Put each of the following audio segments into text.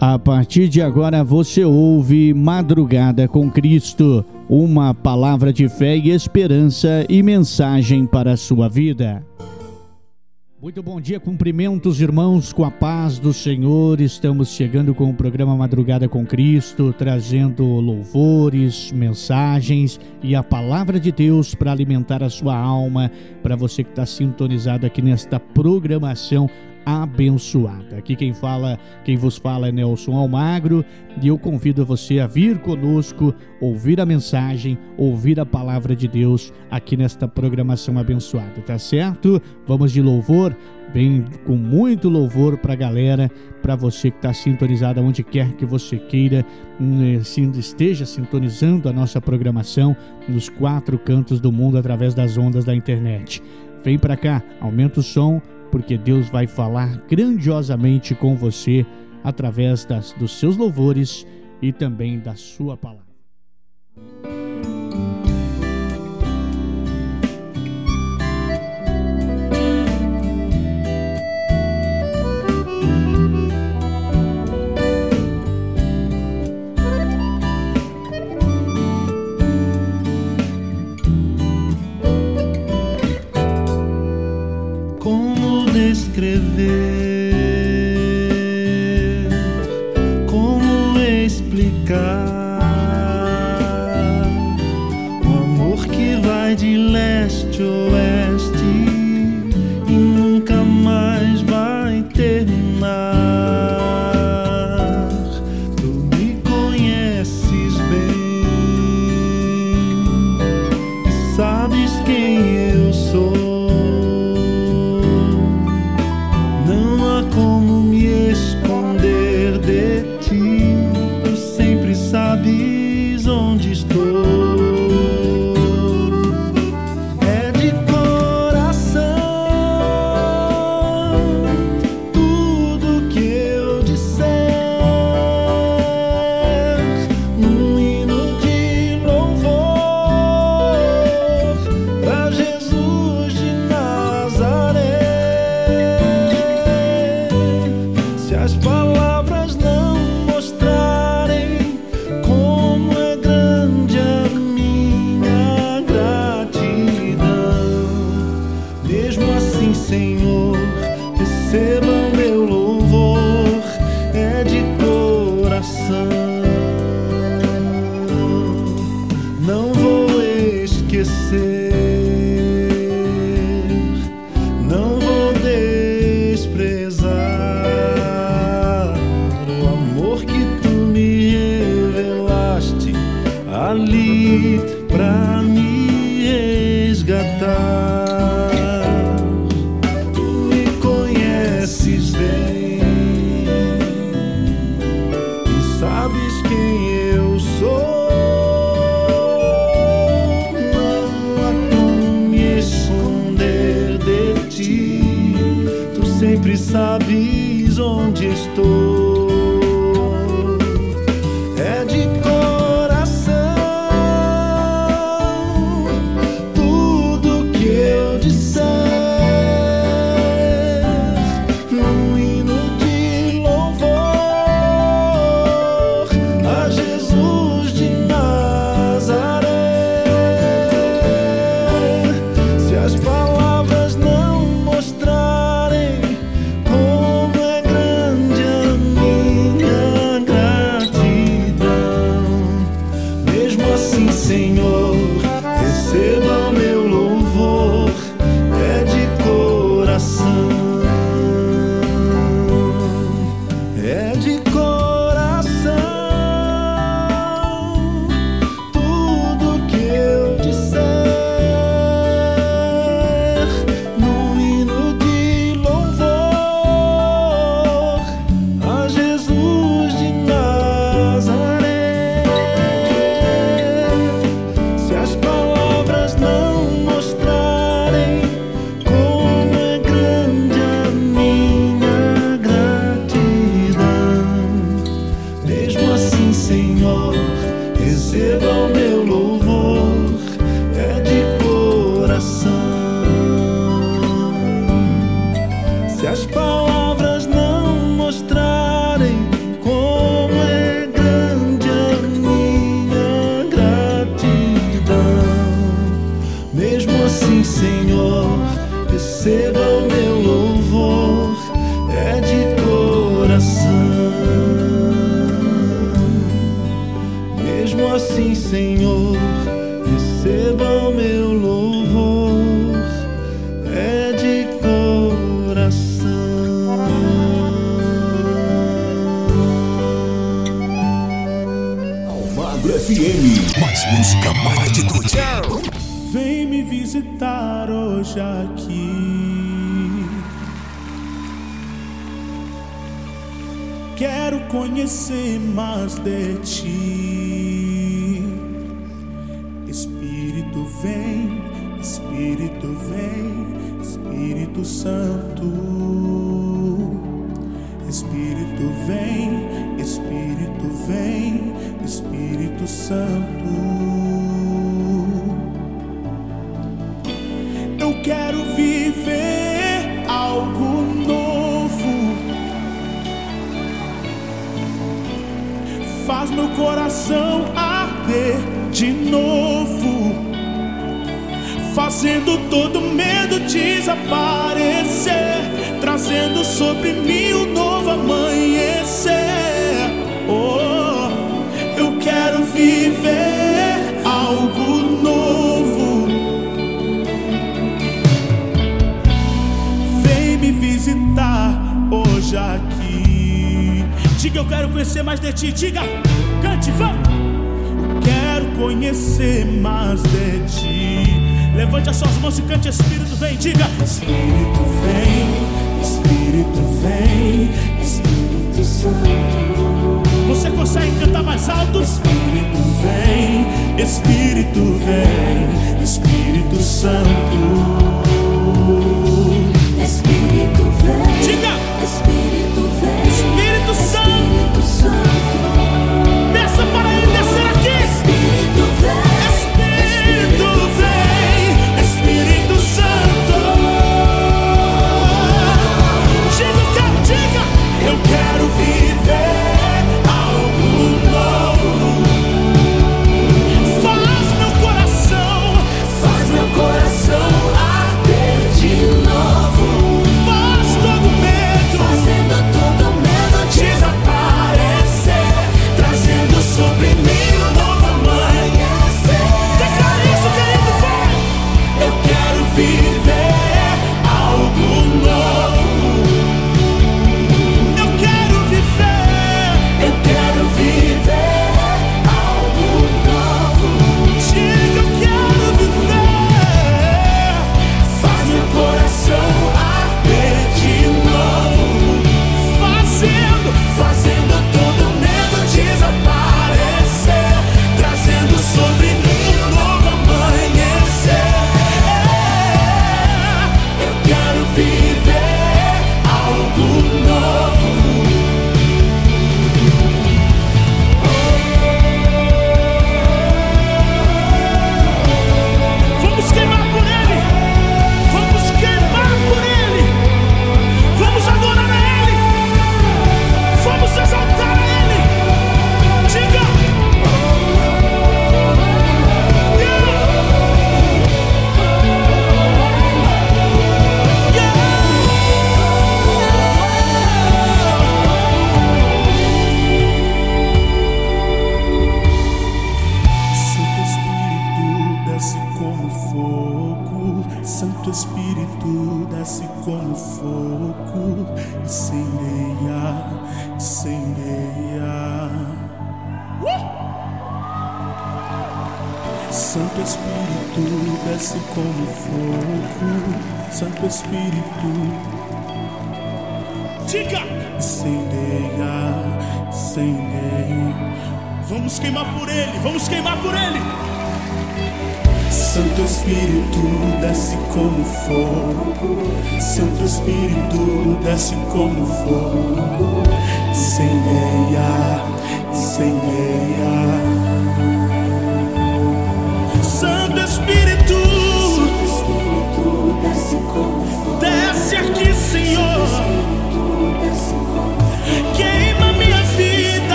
A partir de agora você ouve Madrugada com Cristo, uma palavra de fé e esperança e mensagem para a sua vida. Muito bom dia, cumprimentos irmãos com a paz do Senhor. Estamos chegando com o programa Madrugada com Cristo, trazendo louvores, mensagens e a palavra de Deus para alimentar a sua alma, para você que está sintonizado aqui nesta programação abençoada. Aqui quem fala, quem vos fala é Nelson Almagro e eu convido você a vir conosco, ouvir a mensagem, ouvir a palavra de Deus aqui nesta programação abençoada, tá certo? Vamos de louvor, bem com muito louvor para a galera, para você que está sintonizado onde quer que você queira, hum, esteja sintonizando a nossa programação nos quatro cantos do mundo através das ondas da internet. Vem para cá, aumenta o som porque Deus vai falar grandiosamente com você através das, dos seus louvores e também da sua palavra. escrever.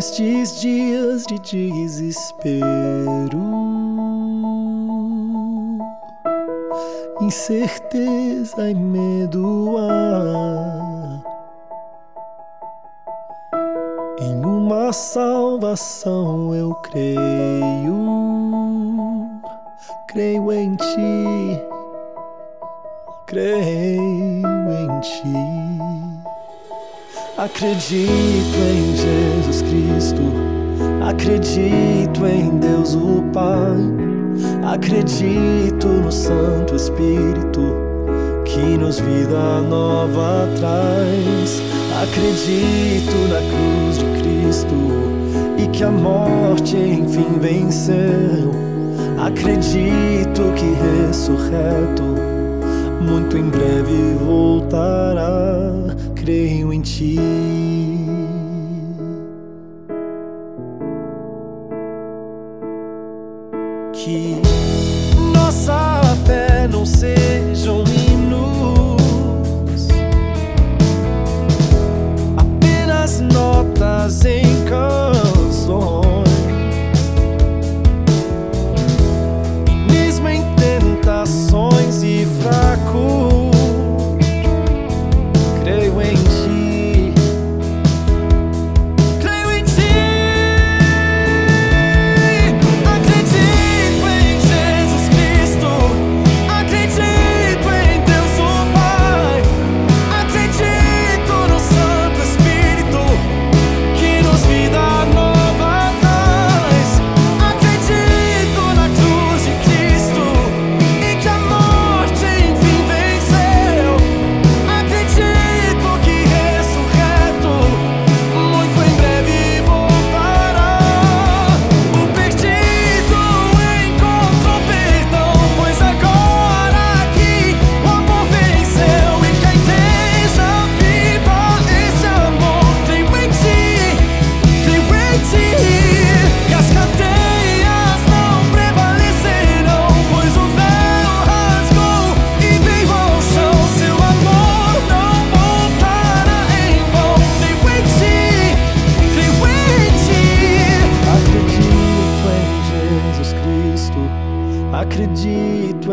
Nestes dias de desespero, incerteza e medo há. Em uma salvação eu creio, creio em ti, creio em ti. Acredito em Jesus Cristo, acredito em Deus o Pai, acredito no Santo Espírito que nos vida nova traz. Acredito na cruz de Cristo e que a morte enfim venceu. Acredito que ressurreto muito em breve voltará. Creio em ti. Que nossa fé não sejam hinos, apenas notas em canções.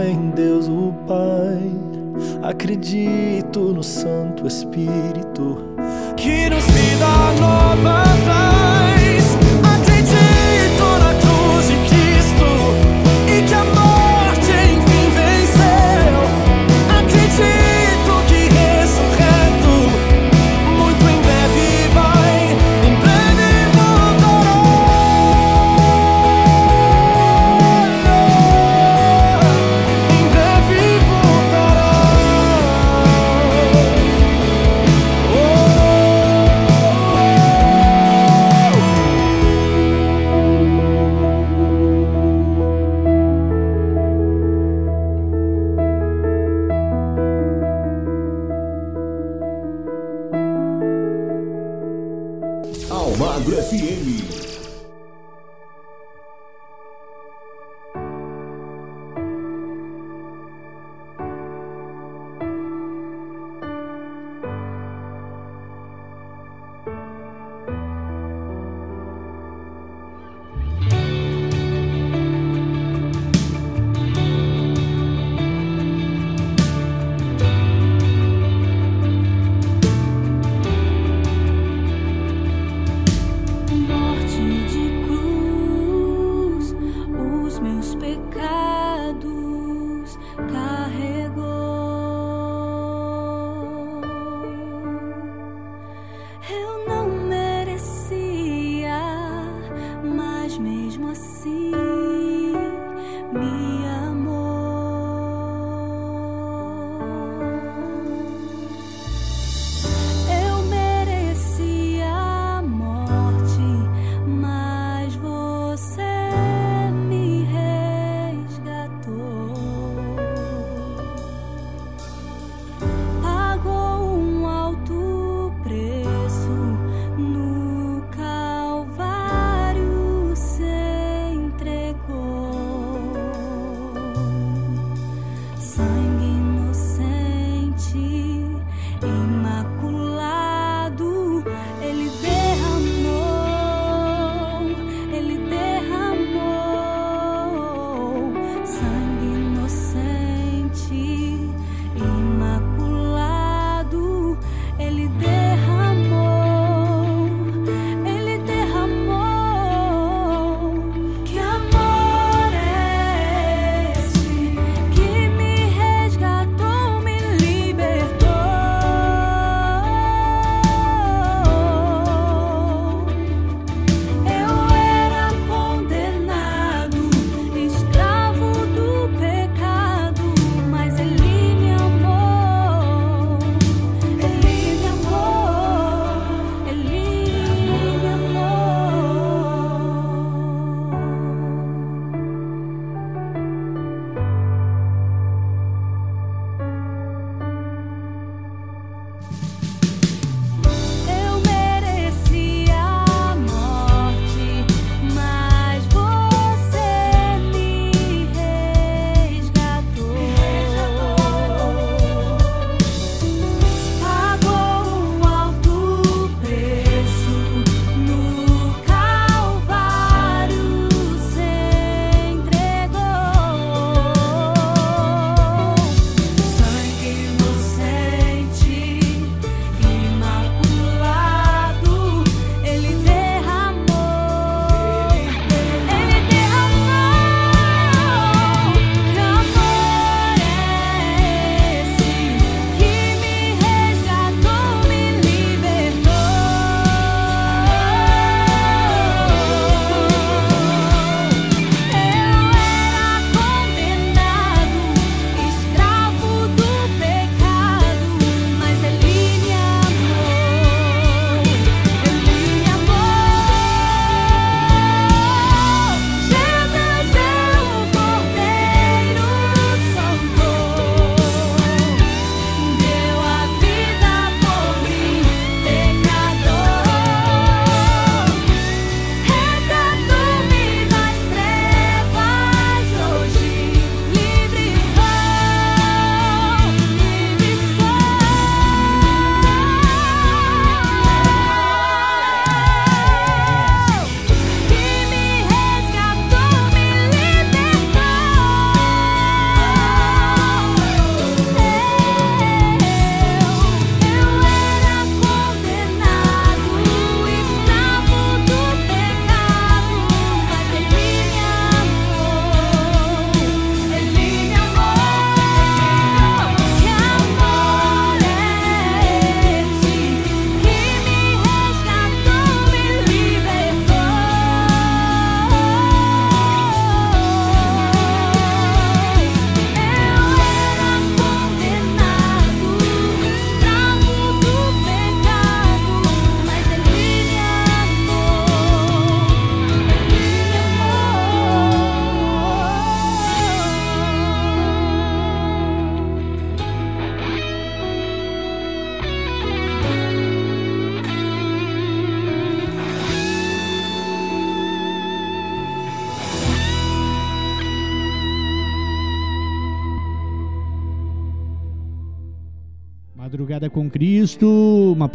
Em Deus o Pai. Acredito no Santo Espírito que nos vida nova traz.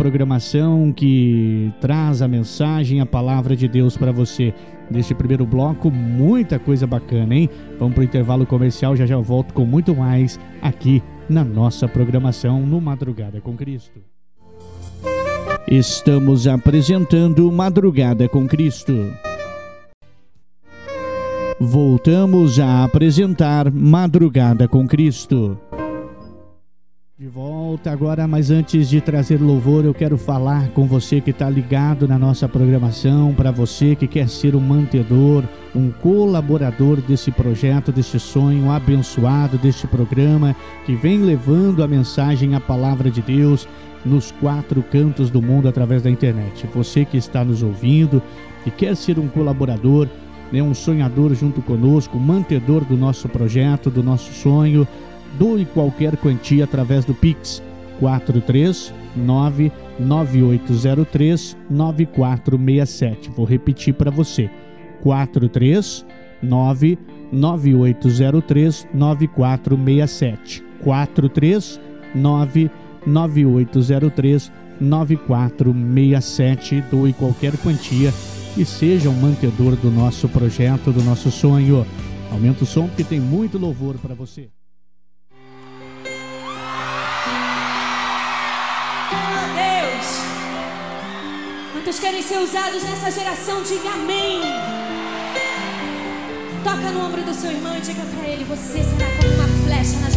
Programação que traz a mensagem, a palavra de Deus para você. Neste primeiro bloco, muita coisa bacana, hein? Vamos para o intervalo comercial, já já volto com muito mais aqui na nossa programação no Madrugada com Cristo. Estamos apresentando Madrugada com Cristo. Voltamos a apresentar Madrugada com Cristo. De volta agora, mas antes de trazer louvor, eu quero falar com você que está ligado na nossa programação, para você que quer ser um mantedor, um colaborador desse projeto, desse sonho abençoado, deste programa que vem levando a mensagem, a palavra de Deus nos quatro cantos do mundo através da internet. Você que está nos ouvindo, que quer ser um colaborador, né, um sonhador junto conosco, mantedor do nosso projeto, do nosso sonho, doe qualquer quantia através do Pix 439 9803 9467. Vou repetir para você. 439 9803 9467. 439 9803 9467. Doe qualquer quantia e seja um mantedor do nosso projeto, do nosso sonho. Aumenta o som porque tem muito louvor para você. Quantos querem ser usados nessa geração? Diga amém. Toca no ombro do seu irmão e diga para ele: Você será como uma flecha nas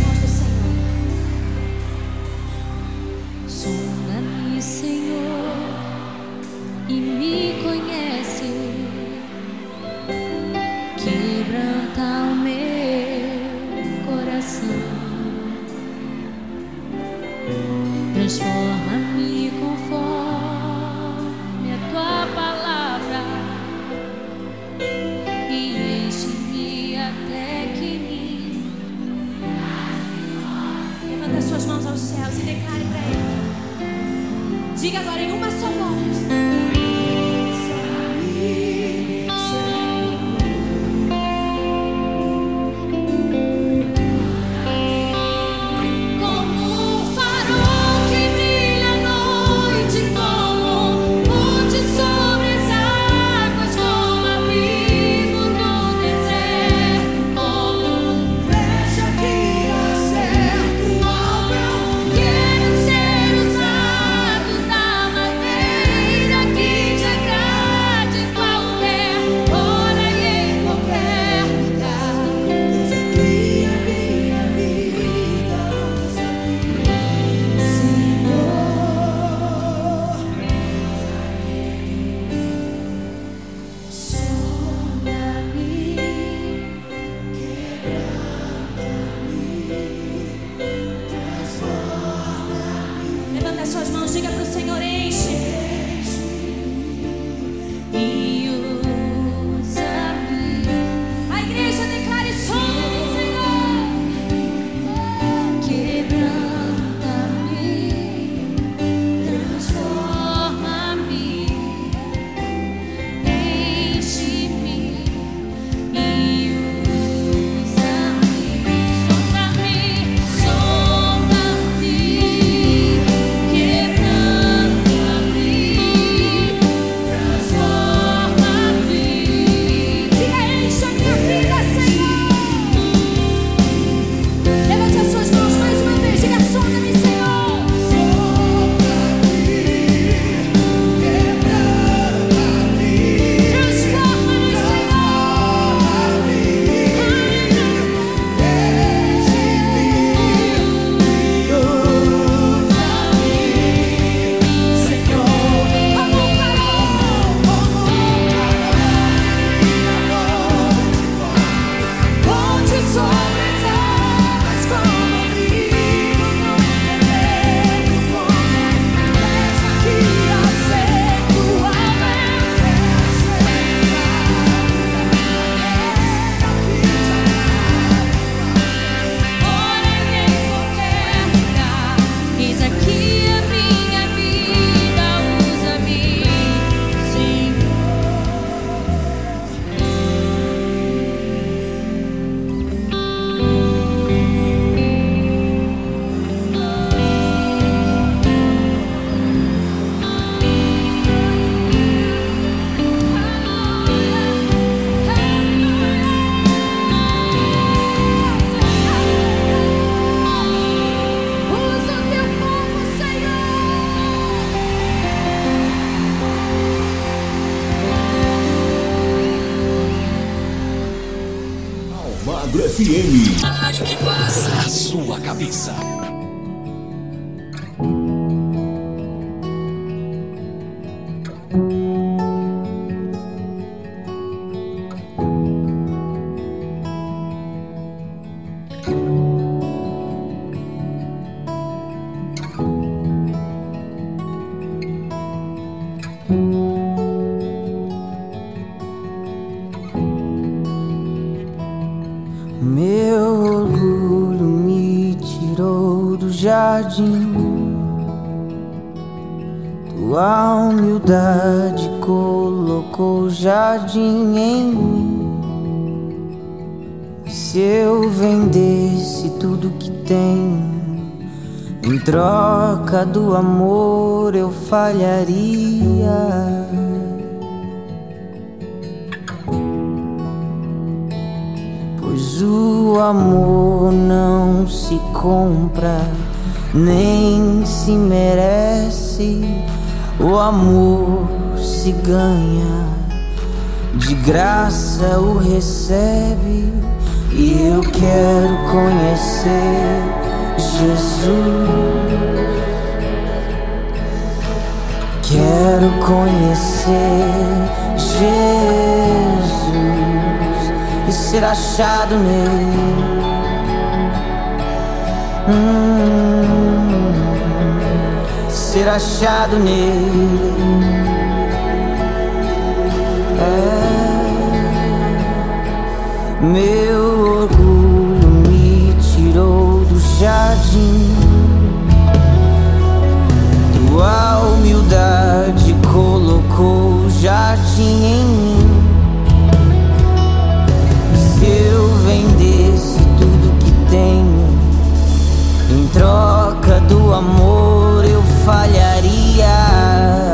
Agro FM. A sua cabeça. Do amor eu falharia. Pois o amor não se compra, nem se merece. O amor se ganha, de graça o recebe. E eu quero conhecer Jesus. Quero conhecer Jesus e ser achado nele. Hum, ser achado nele. É. Meu orgulho me tirou do jardim. Tua humildade colocou jardim em mim. Se eu vendesse tudo que tenho, em troca do amor eu falharia.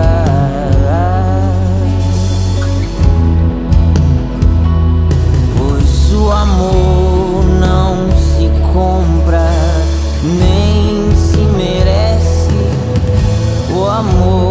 Amor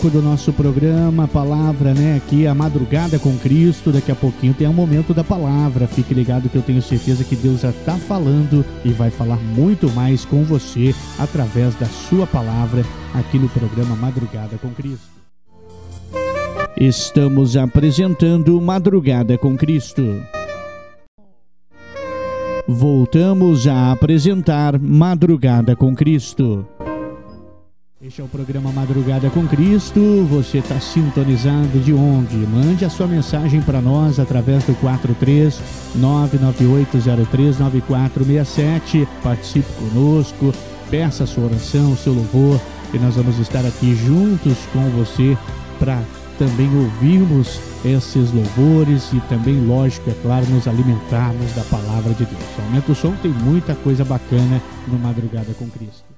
Bloco do nosso programa, palavra, né? Aqui a madrugada com Cristo. Daqui a pouquinho tem um momento da palavra. Fique ligado que eu tenho certeza que Deus já está falando e vai falar muito mais com você através da sua palavra aqui no programa Madrugada com Cristo. Estamos apresentando Madrugada com Cristo. Voltamos a apresentar Madrugada com Cristo. Este é o programa Madrugada com Cristo. Você está sintonizado de onde? Mande a sua mensagem para nós através do 43 998039467. Participe conosco, peça a sua oração, o seu louvor, e nós vamos estar aqui juntos com você para também ouvirmos esses louvores e também, lógico, é claro, nos alimentarmos da palavra de Deus. Aumenta o som, tem muita coisa bacana no Madrugada com Cristo.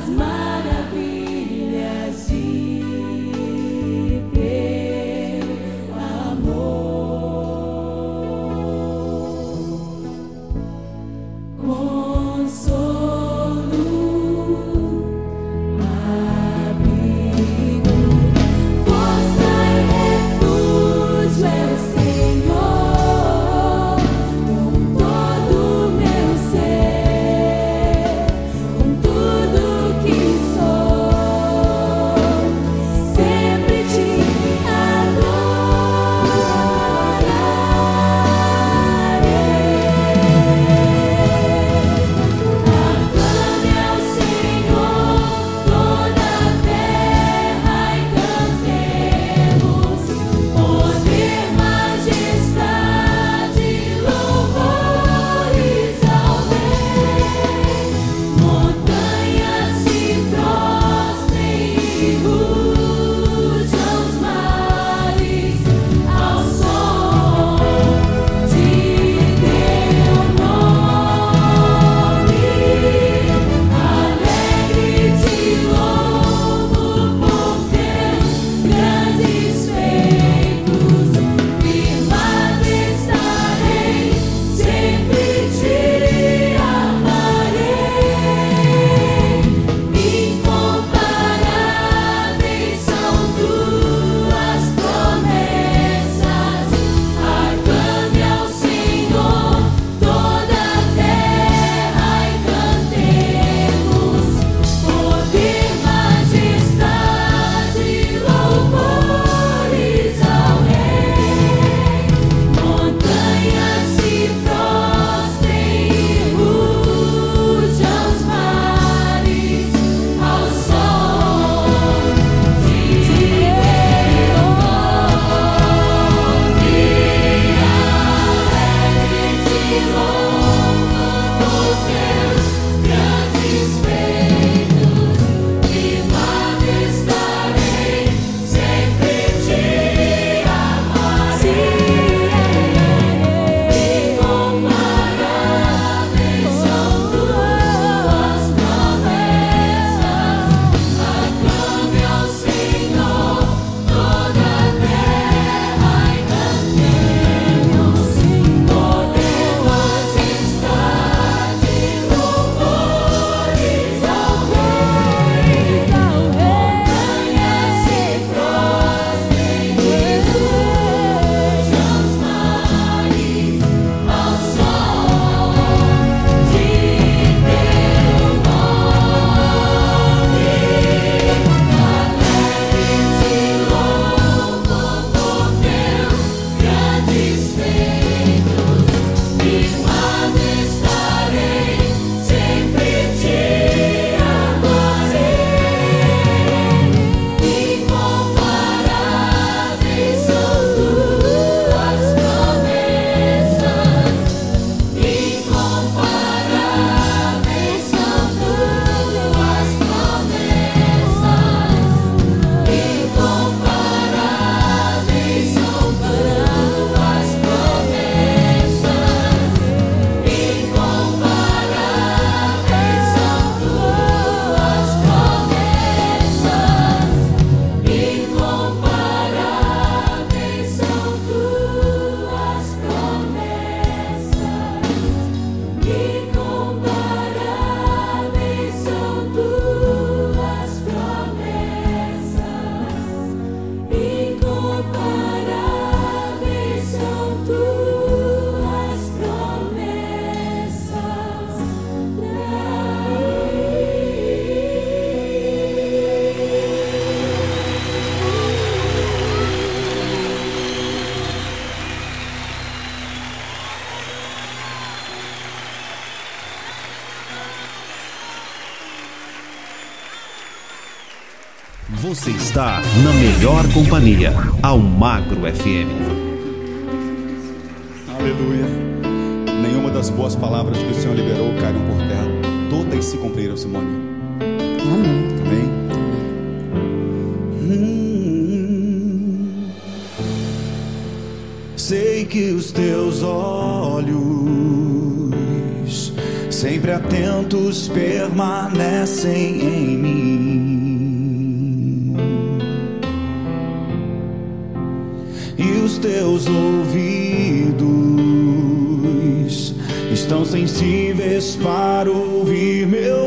as mine. Está na melhor companhia, Almagro FM. Aleluia. Nenhuma das boas palavras que o Senhor liberou caíram por terra. Todas se cumpriram, Simone. Amém. Amém. Sei que os teus olhos, sempre atentos, permanecem em mim. Ouvidos. Estão sensíveis para ouvir meu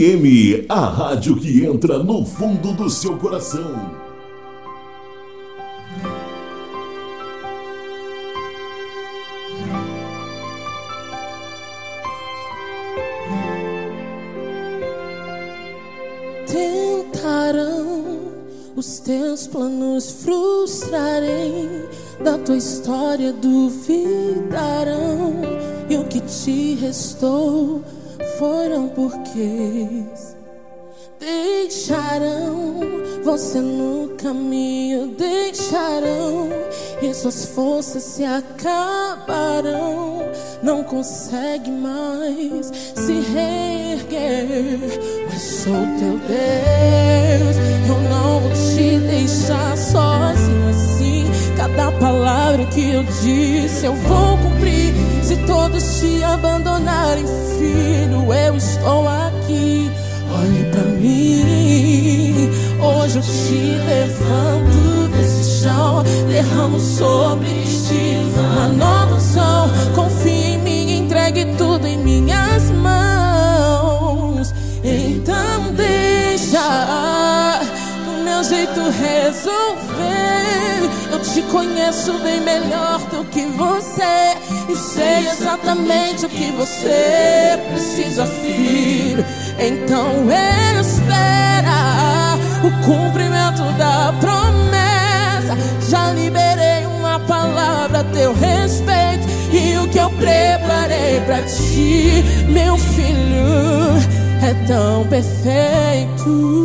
FM, a rádio que entra no fundo do seu coração. Tentarão os teus planos frustrarem, da tua história duvidarão, e o que te restou foram porque Suas forças se acabarão, não consegue mais se reerguer. Mas sou teu Deus, eu não vou te deixar sozinho assim. Cada palavra que eu disse eu vou cumprir. Se todos te abandonarem, filho, eu estou aqui. Olhe para mim, hoje eu te levanto derramo sobre ti uma nova unção. Confie em mim, entregue tudo em minhas mãos. Então deixa do meu jeito resolver. Eu te conheço bem melhor do que você e sei exatamente o que você precisa, filho. Então espera o cumprimento da promessa. Já liberei uma palavra a teu respeito e o que eu preparei pra ti, meu filho, é tão perfeito.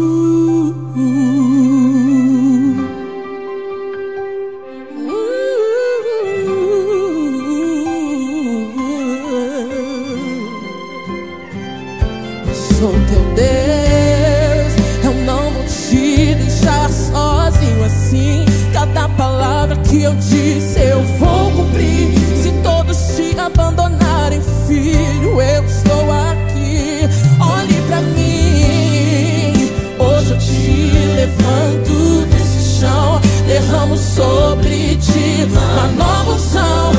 Eu disse eu vou cumprir. Se todos te abandonarem, filho, eu estou aqui. Olhe pra mim. Hoje eu te levanto desse chão, derramo sobre ti uma nova unção.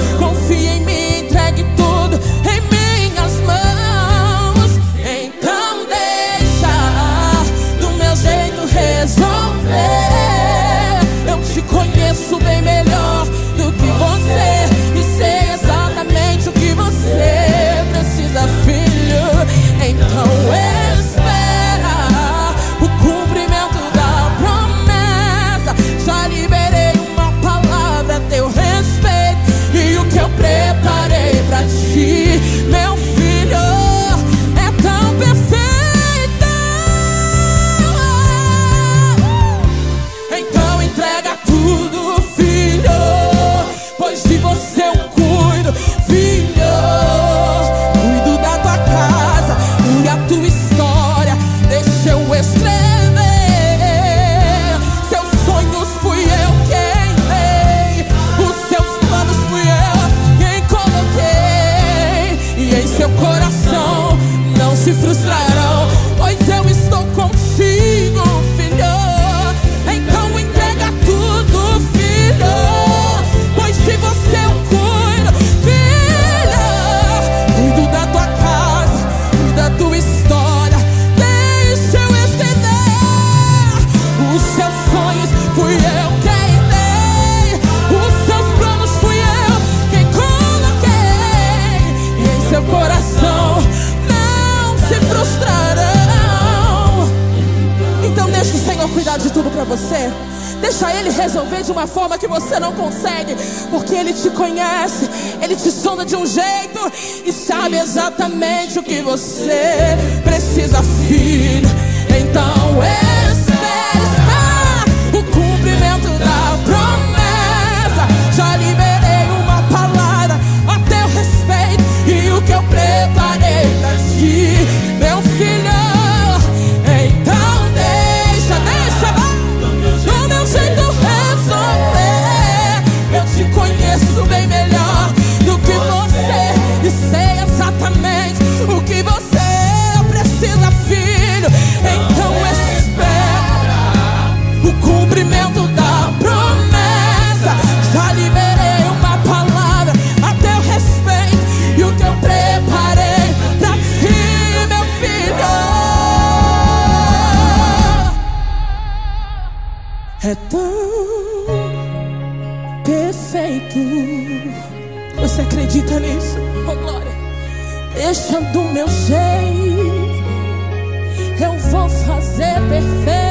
Tudo pra você. Deixa Ele resolver de uma forma que você não consegue, porque Ele te conhece, Ele te sonda de um jeito e sabe exatamente o que você precisa, filho. Então espere, nisso? Oh glória. Deixa do meu jeito. Eu vou fazer perfeito.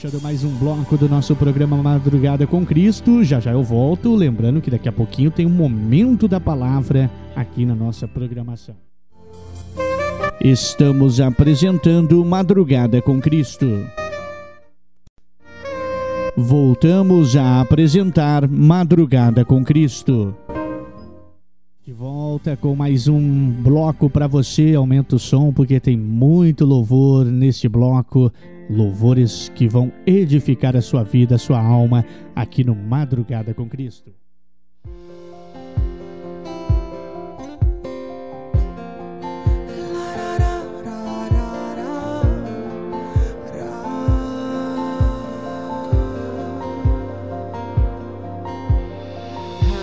Fechando mais um bloco do nosso programa Madrugada com Cristo. Já já eu volto. Lembrando que daqui a pouquinho tem um momento da palavra aqui na nossa programação. Estamos apresentando Madrugada com Cristo. voltamos a apresentar Madrugada com Cristo. De volta com mais um bloco para você. Aumenta o som porque tem muito louvor neste bloco. Louvores que vão edificar a sua vida, a sua alma, aqui no Madrugada com Cristo.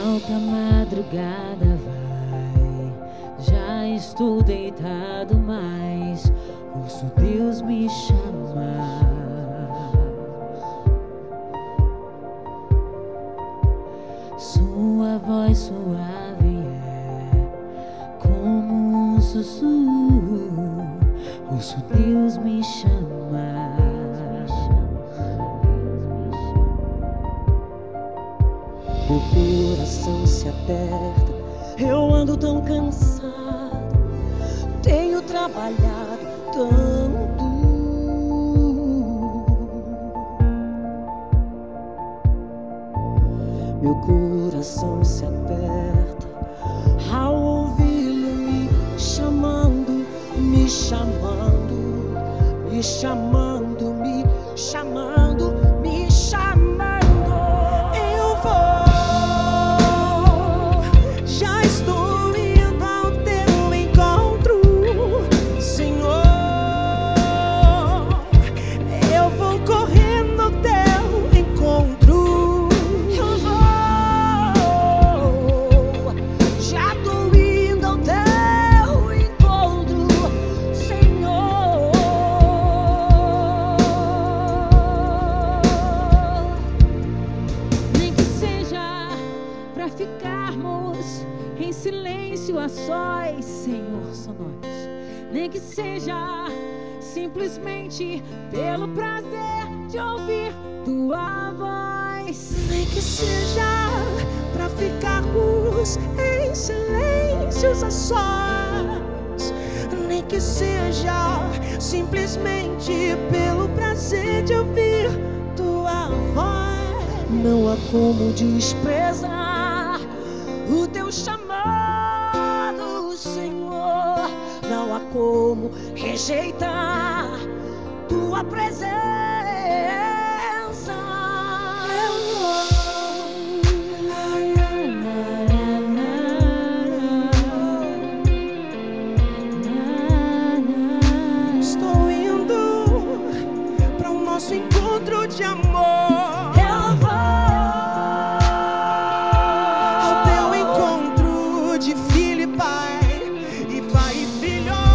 Alta madrugada vai, já estou deitado, mas ouço Deus me chamar. Sua voz suave é como um sussurro, ouço Deus me chamar. Meu coração se aperta, eu ando tão cansado, tenho trabalhado tanto. Meu coração se aperta ao ouvi-lo me chamando, me chamando, me chamando, me chamando, seja simplesmente pelo prazer de ouvir tua voz. Nem que seja pra ficarmos em silêncios a sós. Nem que seja simplesmente pelo prazer de ouvir tua voz. Não há como desprezar o teu chamado, há como rejeitar tua presença. Estou indo para o nosso encontro de amor. Eu vou ao teu encontro de filho e pai, e pai e filho.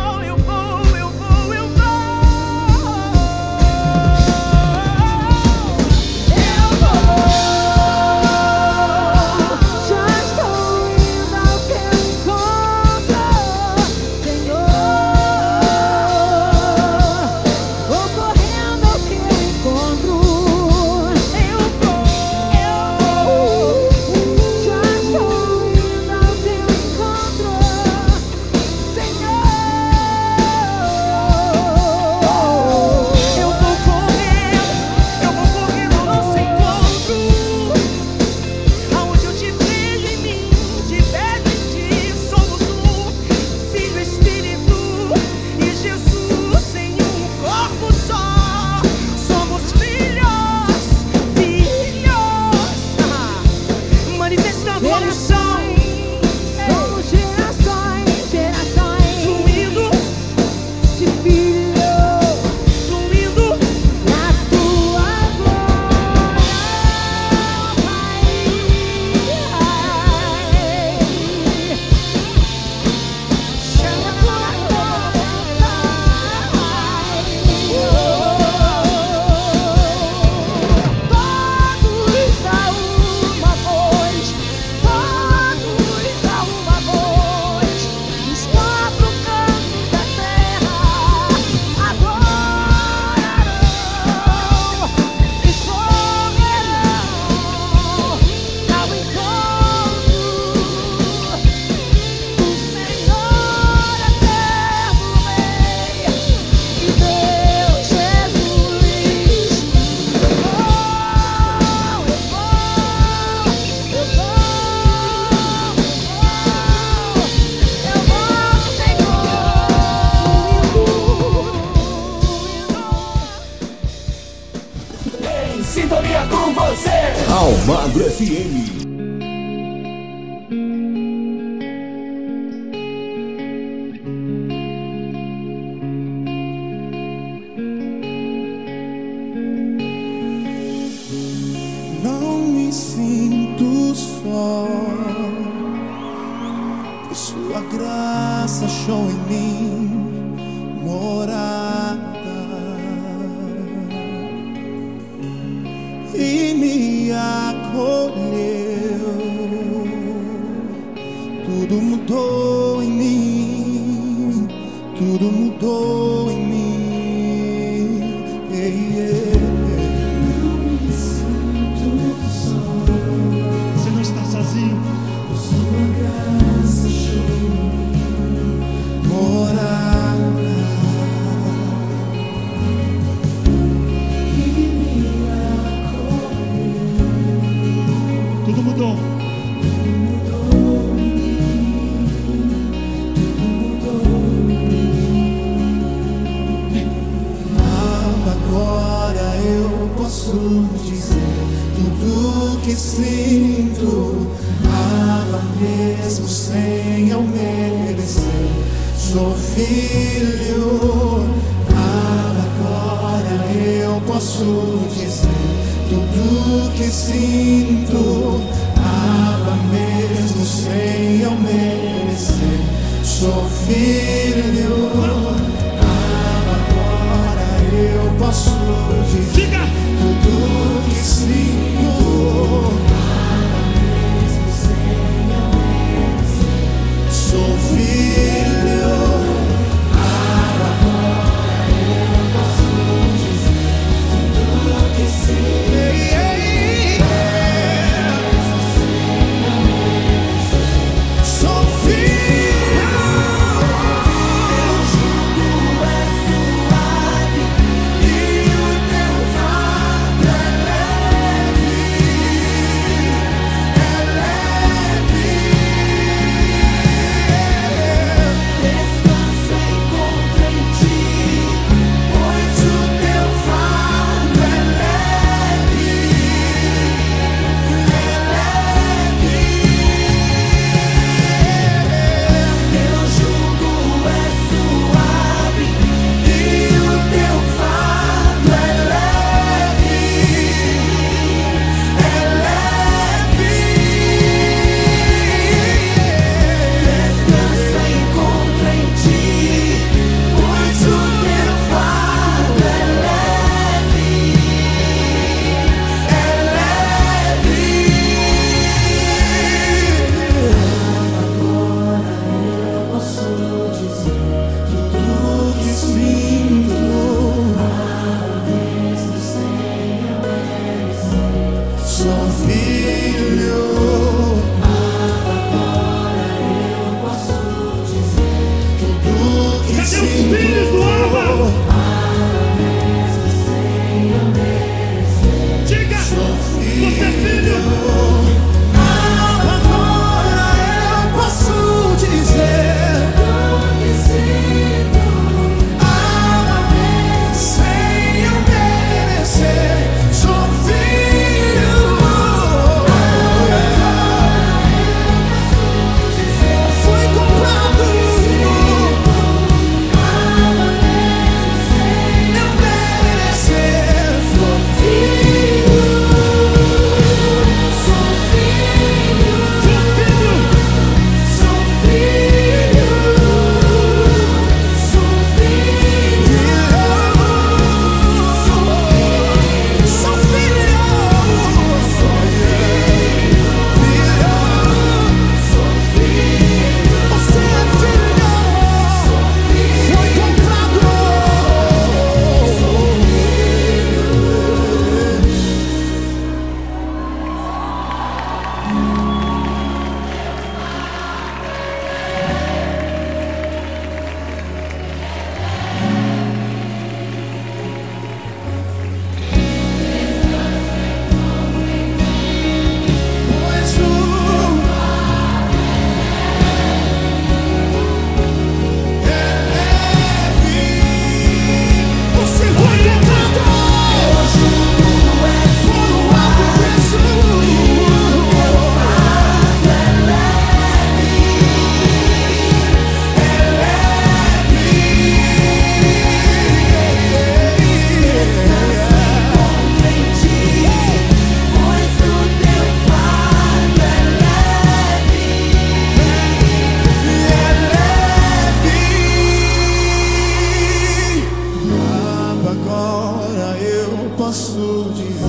agora eu posso dizer.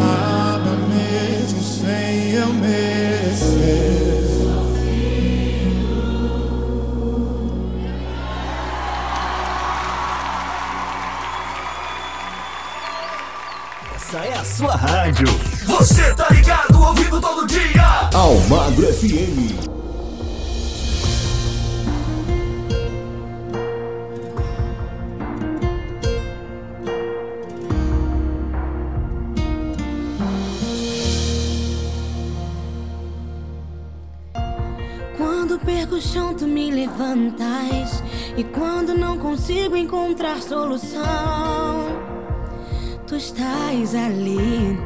Aba mesmo sem eu merecer. Essa é a sua rádio. Você tá ligado, ouvindo todo dia. Almagro FM. Quando perco o chão, tu me levantas. E quando não consigo encontrar solução, tu estás ali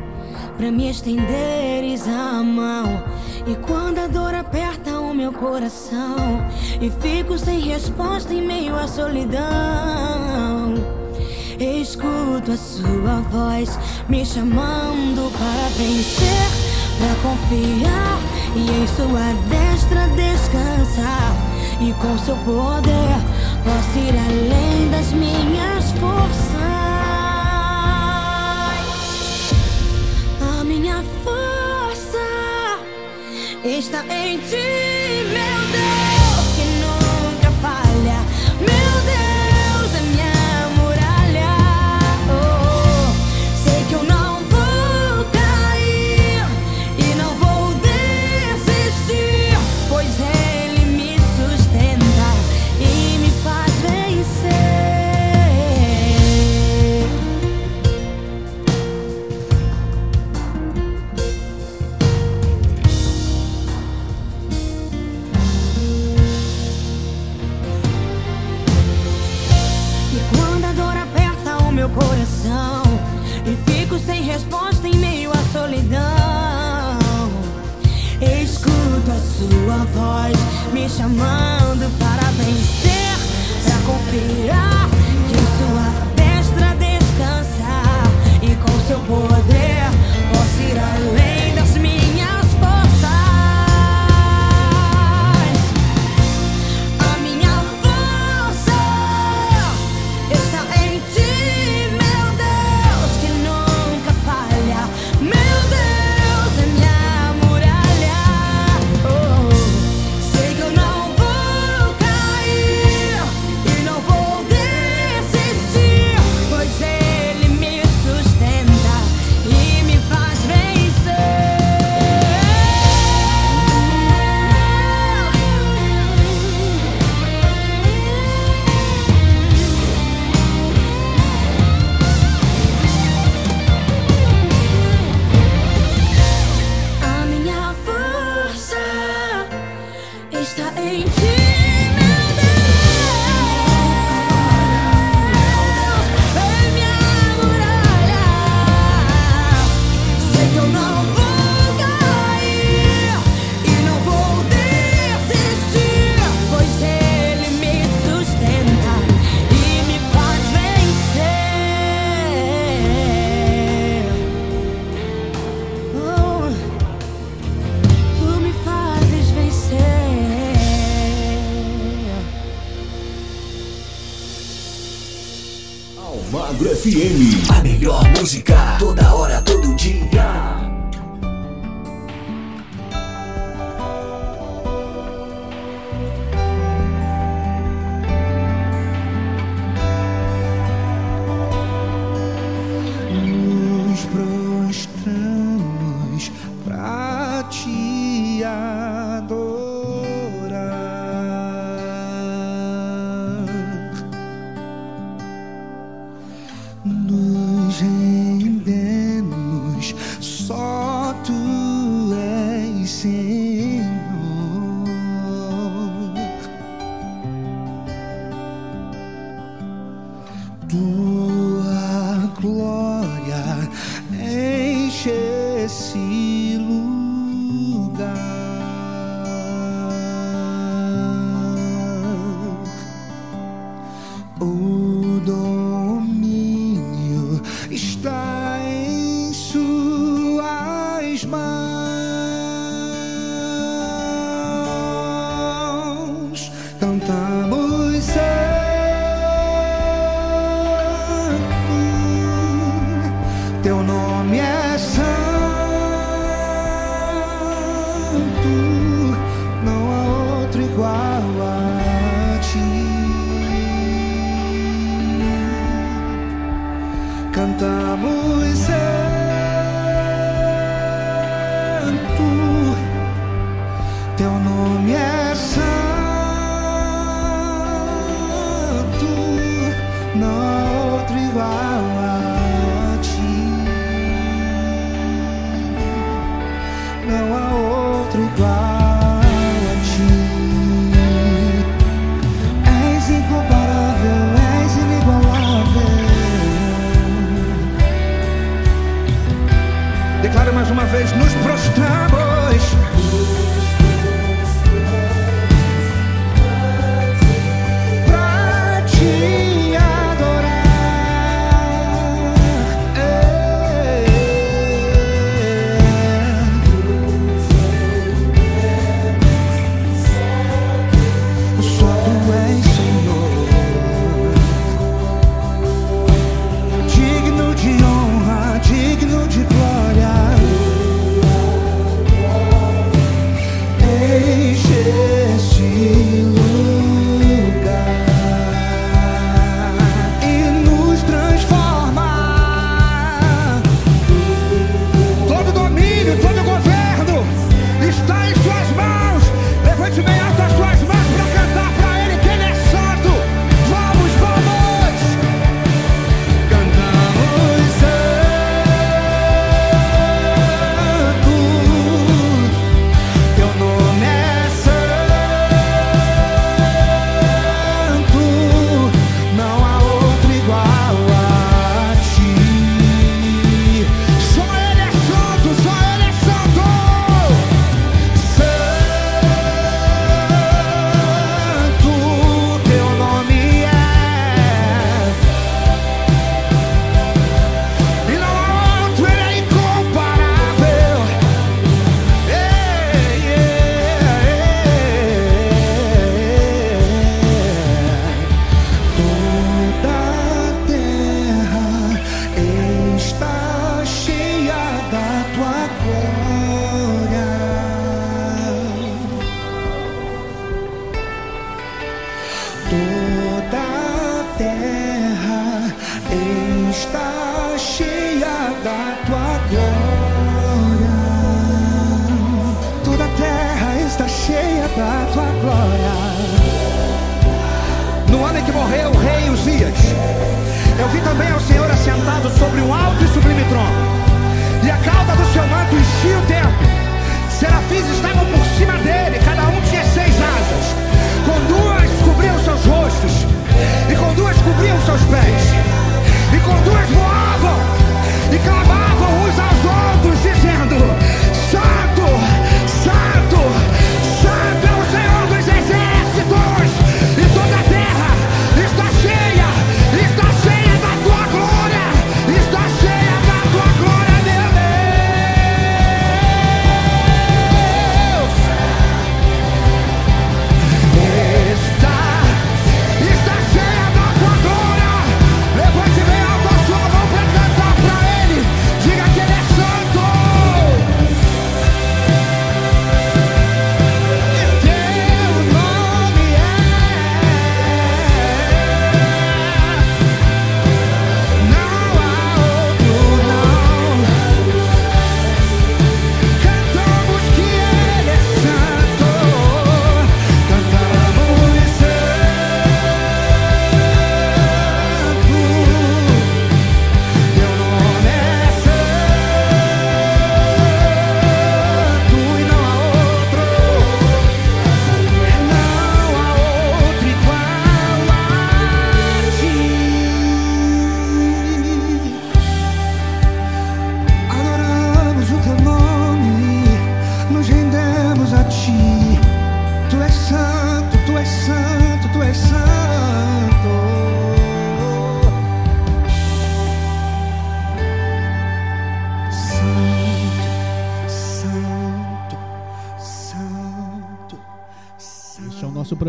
pra me estenderes a mão. E quando a dor aperta o meu coração, e fico sem resposta em meio à solidão. Escuto a sua voz me chamando para vencer, para confiar e em sua destra descansar. E com seu poder posso ir além das minhas forças. A minha força está em ti, meu Deus, Sem resposta em meio à solidão. Escuto a sua voz me chamando para vencer Pra confiar que sua FM. A melhor música, toda hora, todo dia.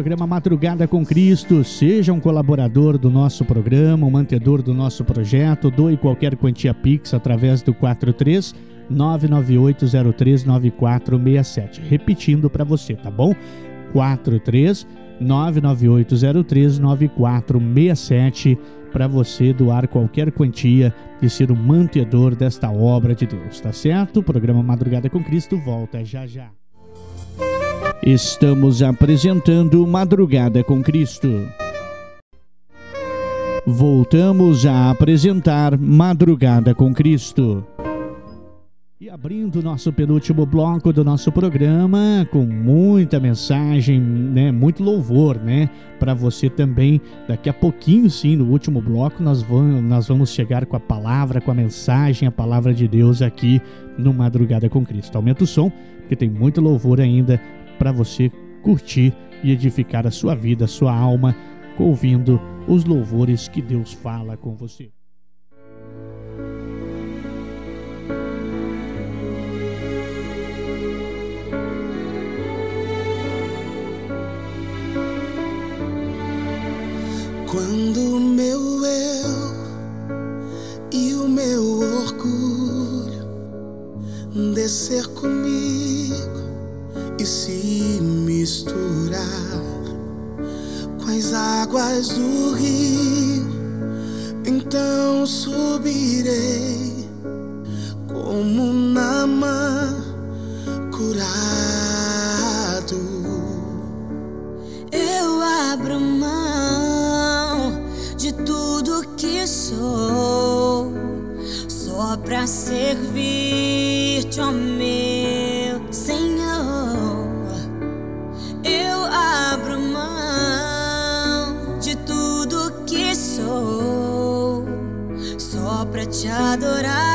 programa Madrugada com Cristo. Seja um colaborador do nosso programa, um mantedor do nosso projeto. Doe qualquer quantia Pix através do 43 998039467. Repetindo para você, tá bom? 43 998039467 para você doar qualquer quantia e ser o um mantedor desta obra de Deus, tá certo? O programa Madrugada com Cristo volta já já. Estamos apresentando Madrugada com Cristo. Voltamos a apresentar Madrugada com Cristo. E abrindo nosso penúltimo bloco do nosso programa, com muita mensagem, né, muito louvor, né, para você também. Daqui a pouquinho, sim, no último bloco, nós vamos, nós vamos chegar com a palavra, com a mensagem, a palavra de Deus aqui no Madrugada com Cristo. Aumenta o som, porque tem muito louvor ainda para você curtir e edificar a sua vida, a sua alma, ouvindo os louvores que Deus fala com você. Quando meu eu e o meu orgulho descer comigo e se misturar com as águas do rio, então subirei como Namã curado. Eu abro mão de tudo que sou, só pra servir-te, adorar,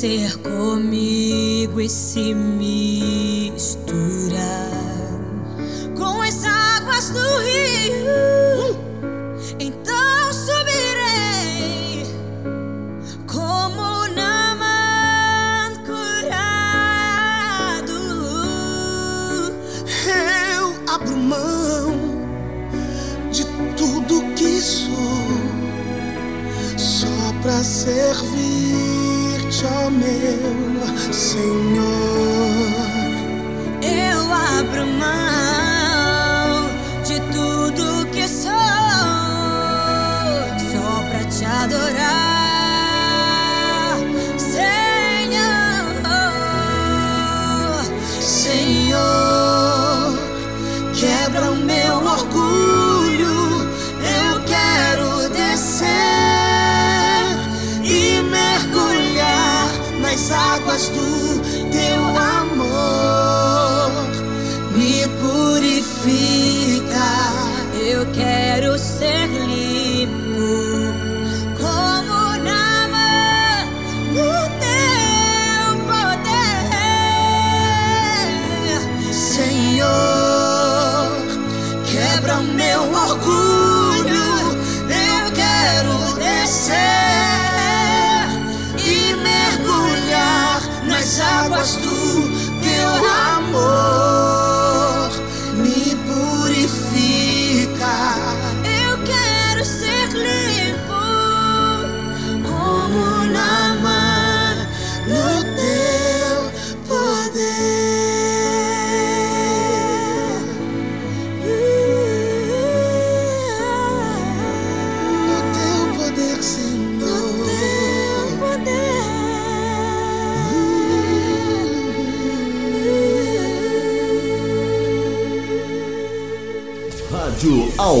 descer comigo e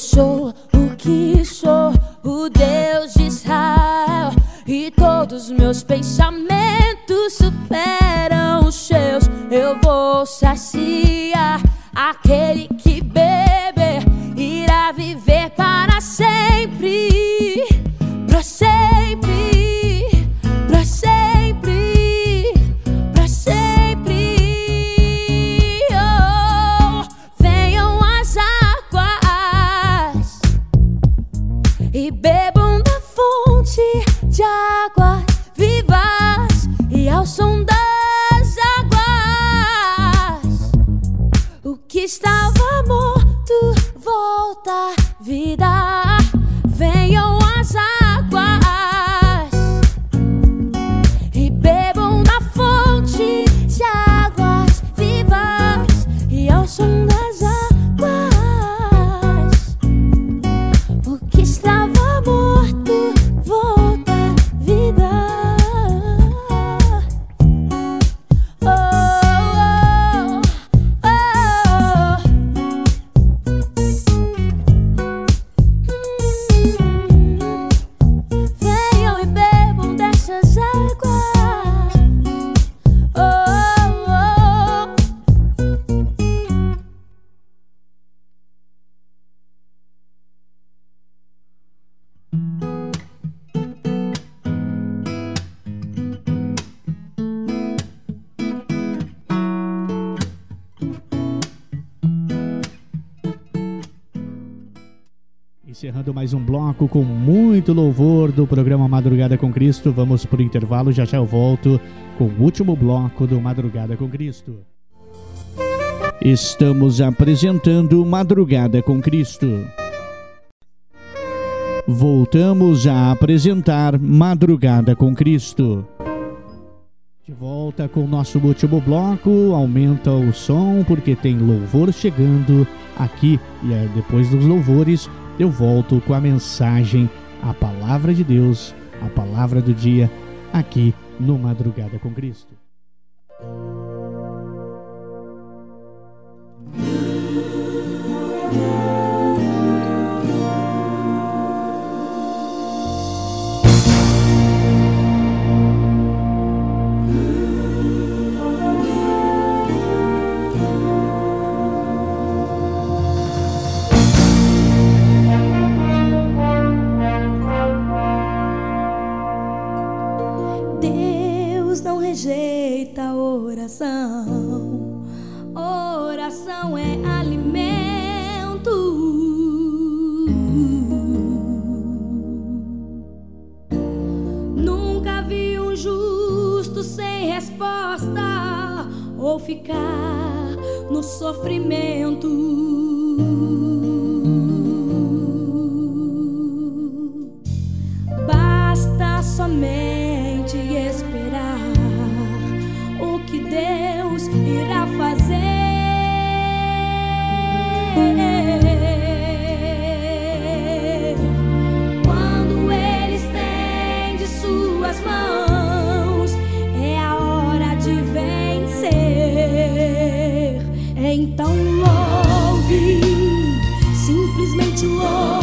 Sou o que sou, o Deus de Israel. E todos meus pensamentos superam os seus. Eu vou saciar aquele que volta mais um bloco com muito louvor do programa Madrugada com Cristo. Vamos pro intervalo, já já eu volto com o último bloco do Madrugada com Cristo. Estamos apresentando Madrugada com Cristo. Voltamos a apresentar Madrugada com Cristo. De volta com o nosso último bloco, aumenta o som porque tem louvor chegando aqui e é, depois dos louvores eu volto com a mensagem, a palavra de Deus, a palavra do dia aqui no Madrugada com Cristo. rejeita oração. Oração é alimento. Nunca vi um justo sem resposta ou ficar no sofrimento. Basta somente. to all.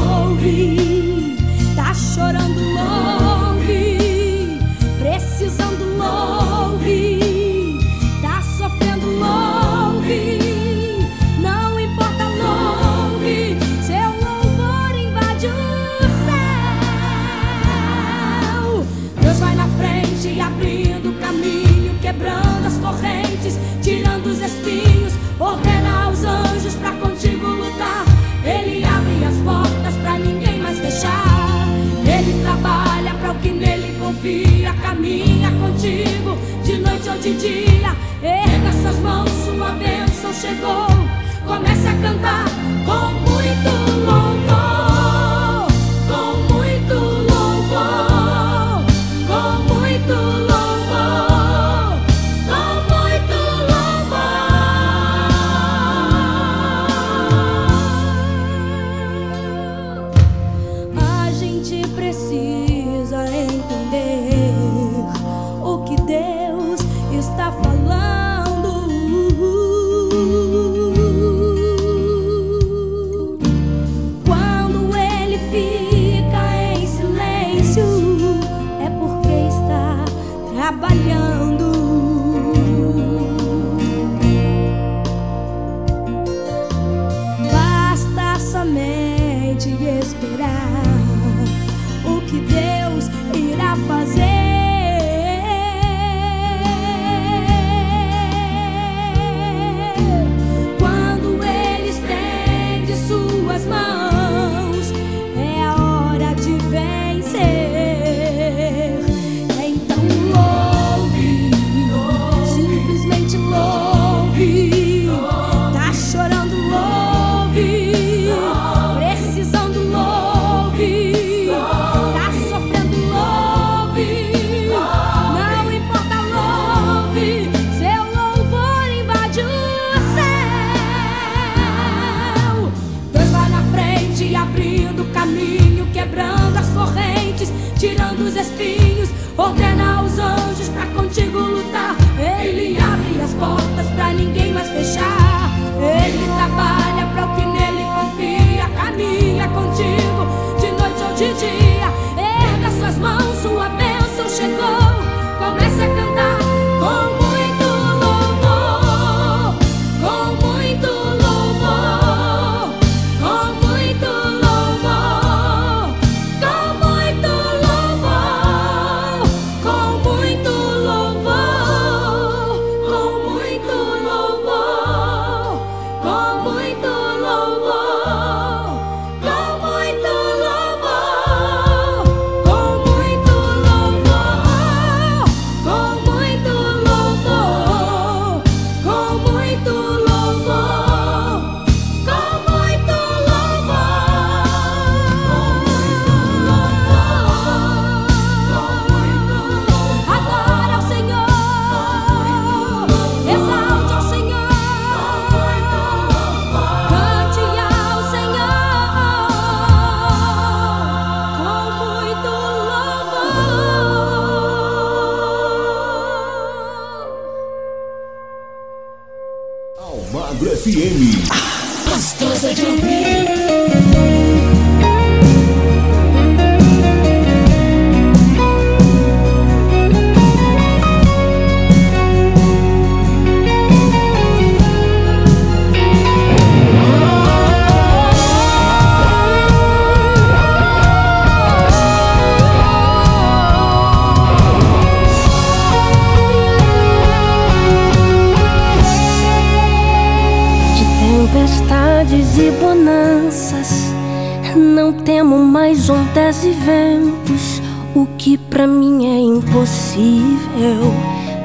impossível.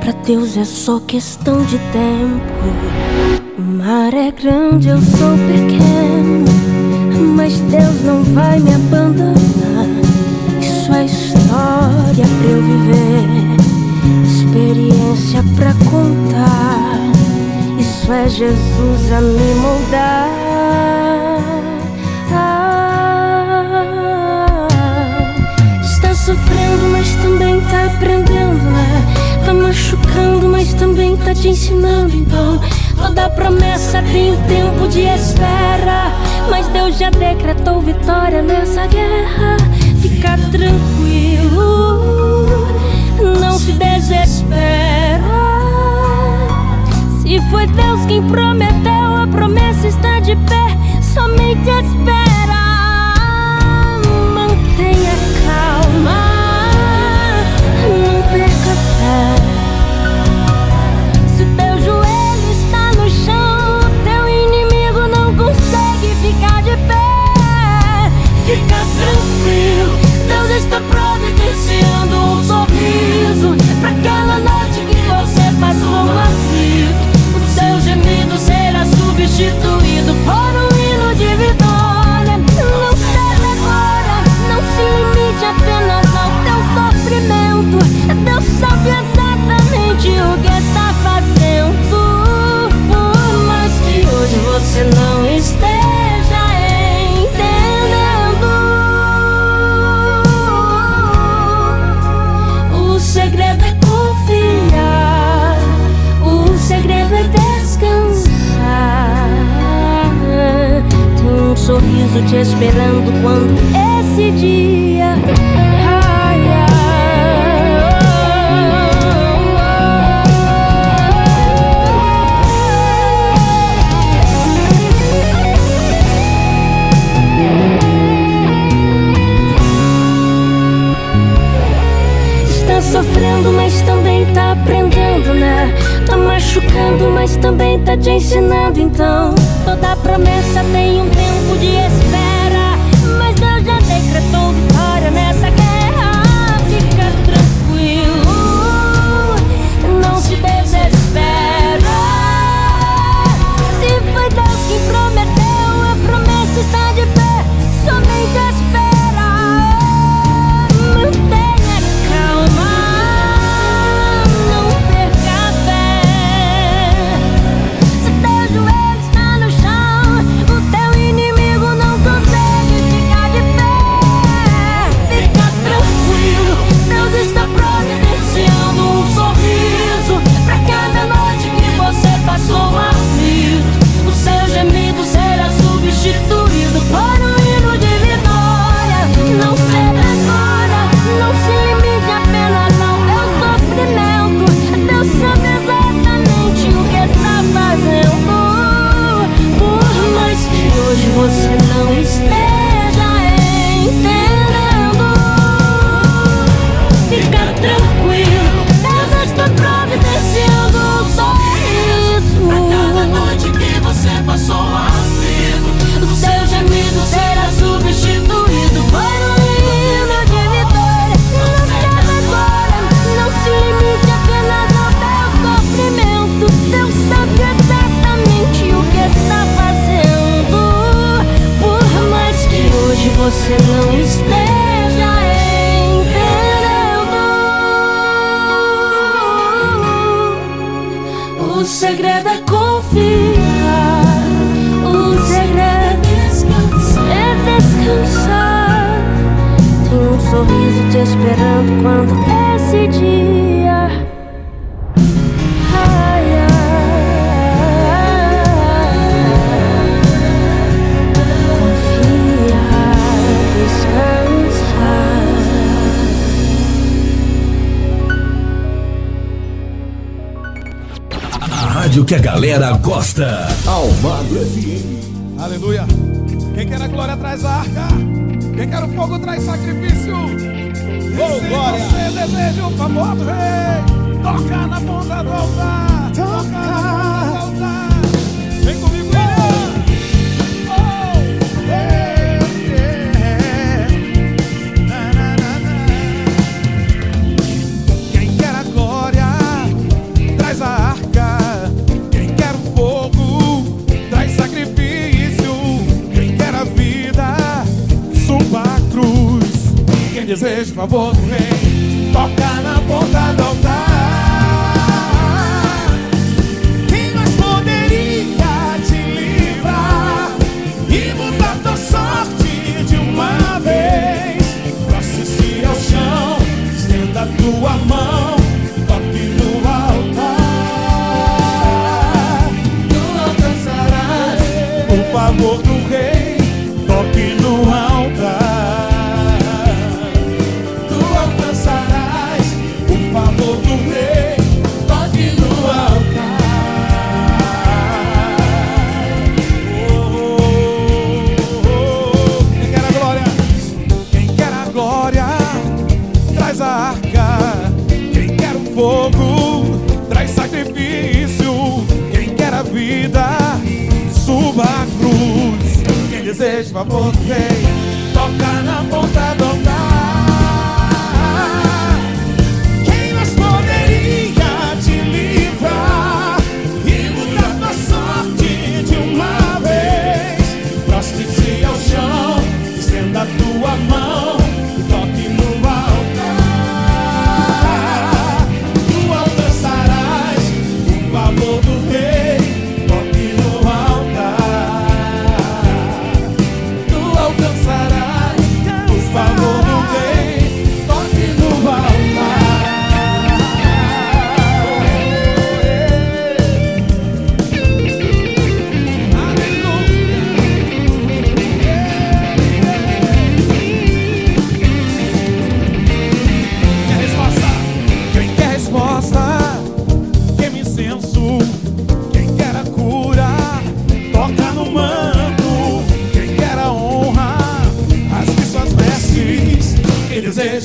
Pra Deus é só questão de tempo. O mar é grande, eu sou pequeno. Mas Deus não vai me abandonar. Isso é história pra eu viver, experiência pra contar. Isso é Jesus a me moldar. Sofrendo, mas também tá aprendendo, né? Tá machucando, mas também tá te ensinando. Então, toda promessa tem um tempo de espera. Mas Deus já decretou vitória nessa guerra. Fica tranquilo, não se desespera. Se foi Deus quem prometeu, a promessa está de pé. Somente espera. Fica tranquilo, Deus está providenciando um sorriso pra aquela noite que você passou aflito. O seu gemido será substituído por um hino de vitória. Não se agora, não se limite apenas ao teu sofrimento. Deus sabe exatamente o que está fazendo. Mais que hoje você não esteja sorriso te esperando quando esse dia. Está sofrendo, mas também tá aprendendo, né? Tá machucando, mas também tá te ensinando. Então, toda promessa tem um tempo de espera. Mas Deus já decretou vitória nessa guerra. Gosta. Almagro FM. Aleluia. Quem quer a glória traz a arca. Quem quer o fogo traz sacrifício. Oh, glória. você deseja o favor do rei, toca na ponta do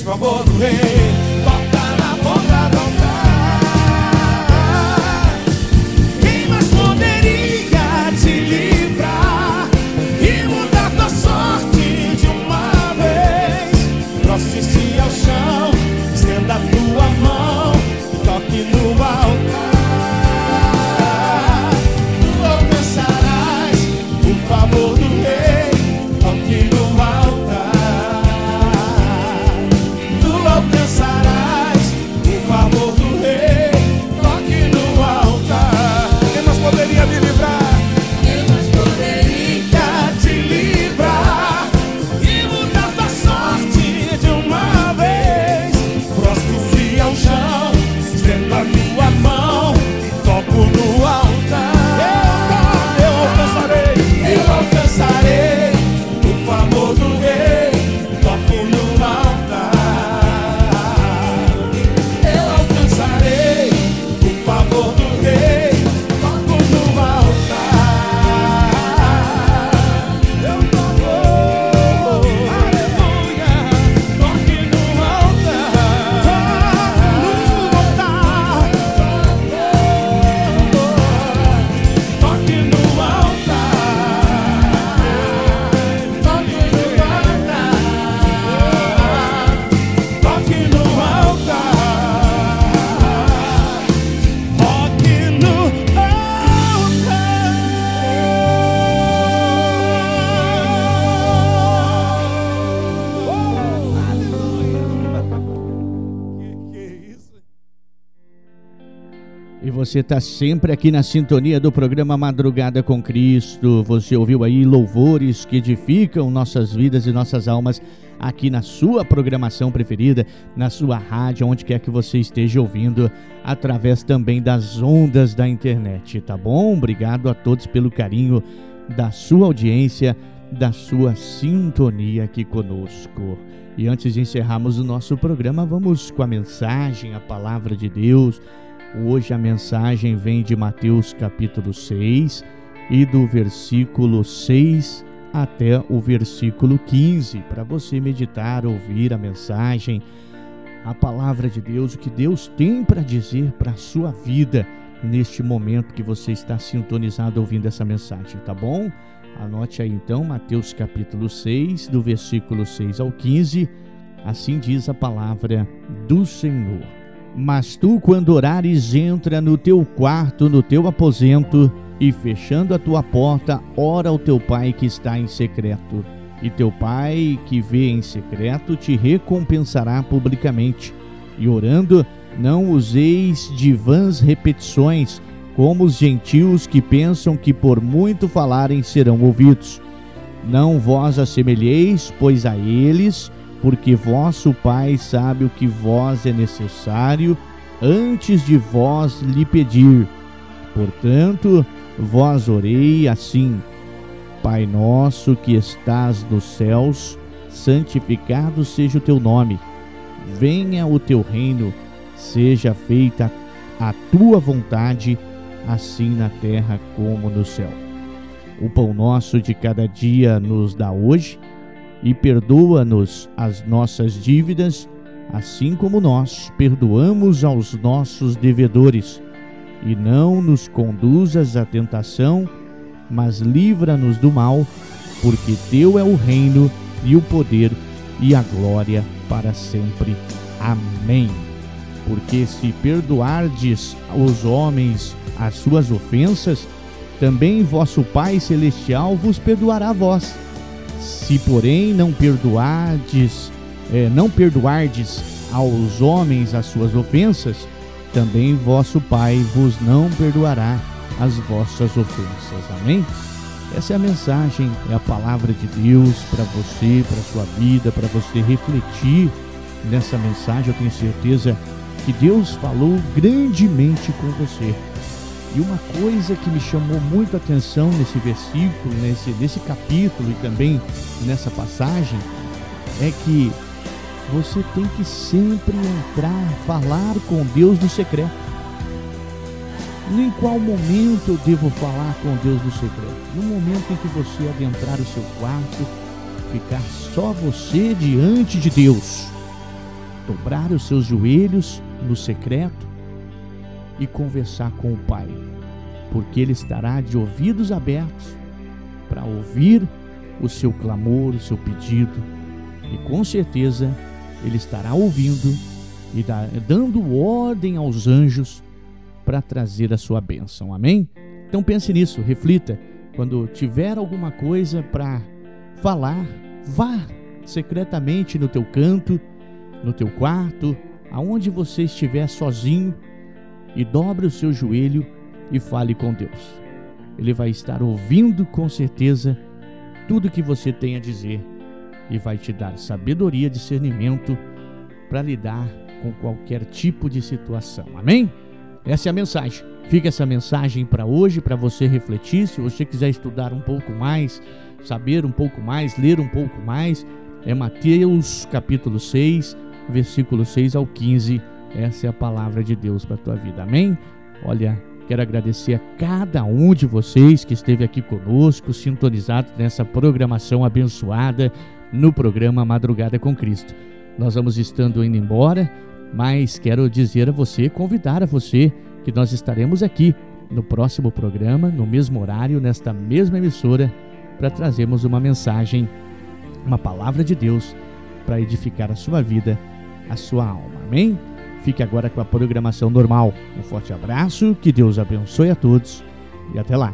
o favor do rei? Você está sempre aqui na sintonia do programa Madrugada com Cristo. Você ouviu aí louvores que edificam nossas vidas e nossas almas aqui na sua programação preferida, na sua rádio, onde quer que você esteja ouvindo, através também das ondas da internet, tá bom? Obrigado a todos pelo carinho da sua audiência, da sua sintonia aqui conosco. E antes de encerrarmos o nosso programa, vamos com a mensagem, a palavra de Deus. Hoje a mensagem vem de Mateus capítulo 6 e do versículo 6 até o versículo 15, para você meditar, ouvir a mensagem, a palavra de Deus, o que Deus tem para dizer para a sua vida neste momento que você está sintonizado ouvindo essa mensagem, tá bom? Anote aí então Mateus capítulo 6, do versículo 6 ao 15. Assim diz a palavra do Senhor. Mas tu, quando orares, entra no teu quarto, no teu aposento, e fechando a tua porta, ora ao teu pai que está em secreto. E teu pai que vê em secreto te recompensará publicamente. E orando, não useis de vãs repetições, como os gentios que pensam que por muito falarem serão ouvidos. Não vós assemelheis, pois a eles, porque vosso Pai sabe o que vós é necessário antes de vós lhe pedir. Portanto, vós orei assim: Pai nosso que estás nos céus, santificado seja o teu nome. Venha o teu reino, seja feita a tua vontade, assim na terra como no céu. O pão nosso de cada dia nos dá hoje e perdoa-nos as nossas dívidas, assim como nós perdoamos aos nossos devedores. E não nos conduzas à tentação, mas livra-nos do mal, porque teu é o reino e o poder e a glória para sempre. Amém. Porque se perdoardes aos homens as suas ofensas, também vosso Pai celestial vos perdoará a vós. Se, porém, não perdoardes, eh, não perdoardes aos homens as suas ofensas, também vosso Pai vos não perdoará as vossas ofensas. Amém? Essa é a mensagem, é a palavra de Deus para você, para sua vida, para você refletir nessa mensagem. Eu tenho certeza que Deus falou grandemente com você. E uma coisa que me chamou muito a atenção nesse versículo, nesse, nesse capítulo e também nessa passagem, é que você tem que sempre entrar, falar com Deus no secreto. Em qual momento eu devo falar com Deus no secreto? No momento em que você adentrar o seu quarto, ficar só você diante de Deus, dobrar os seus joelhos no secreto e conversar com o Pai, porque Ele estará de ouvidos abertos para ouvir o seu clamor, o seu pedido, e com certeza Ele estará ouvindo e dando ordem aos anjos para trazer a sua bênção. Amém? Então pense nisso, reflita. Quando tiver alguma coisa para falar, vá secretamente no teu canto, no teu quarto, aonde você estiver sozinho e dobre o seu joelho e fale com Deus. Ele vai estar ouvindo com certeza tudo que você tem a dizer e vai te dar sabedoria, discernimento para lidar com qualquer tipo de situação. Amém? Essa é a mensagem. Fica essa mensagem para hoje, para você refletir. Se você quiser estudar um pouco mais, saber um pouco mais, ler um pouco mais, é Mateus capítulo 6, versículo 6 ao 15. Essa é a palavra de Deus para a tua vida. Amém? Olha, quero agradecer a cada um de vocês que esteve aqui conosco, sintonizado nessa programação abençoada no programa Madrugada com Cristo. Nós vamos estando indo embora, mas quero dizer a você, convidar a você que nós estaremos aqui no próximo programa, no mesmo horário, nesta mesma emissora, para trazermos uma mensagem, uma palavra de Deus para edificar a sua vida, a sua alma. Amém? Fique agora com a programação normal. Um forte abraço, que Deus abençoe a todos e até lá.